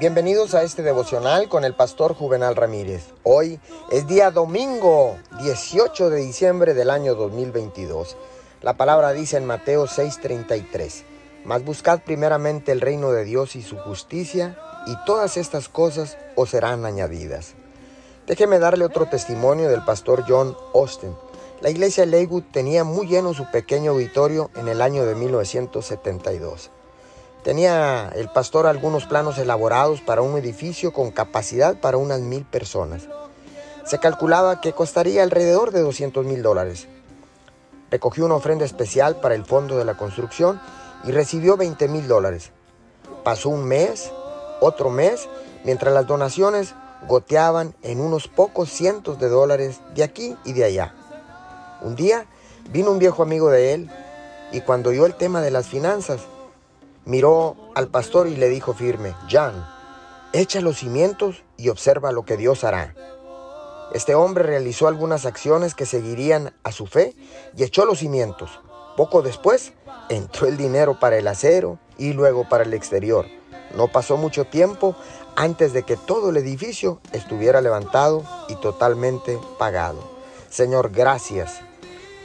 Bienvenidos a este devocional con el pastor Juvenal Ramírez. Hoy es día domingo 18 de diciembre del año 2022. La palabra dice en Mateo 6:33, Mas buscad primeramente el reino de Dios y su justicia, y todas estas cosas os serán añadidas. Déjeme darle otro testimonio del pastor John Austin. La iglesia Leywood tenía muy lleno su pequeño auditorio en el año de 1972. Tenía el pastor algunos planos elaborados para un edificio con capacidad para unas mil personas. Se calculaba que costaría alrededor de 200 mil dólares. Recogió una ofrenda especial para el fondo de la construcción y recibió 20 mil dólares. Pasó un mes, otro mes, mientras las donaciones goteaban en unos pocos cientos de dólares de aquí y de allá. Un día vino un viejo amigo de él y cuando oyó el tema de las finanzas, miró al pastor y le dijo firme, Jan, echa los cimientos y observa lo que Dios hará. Este hombre realizó algunas acciones que seguirían a su fe y echó los cimientos. Poco después entró el dinero para el acero y luego para el exterior. No pasó mucho tiempo antes de que todo el edificio estuviera levantado y totalmente pagado. Señor, gracias,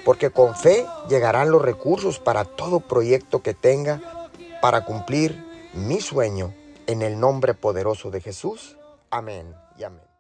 porque con fe llegarán los recursos para todo proyecto que tenga para cumplir mi sueño en el nombre poderoso de Jesús. Amén y amén.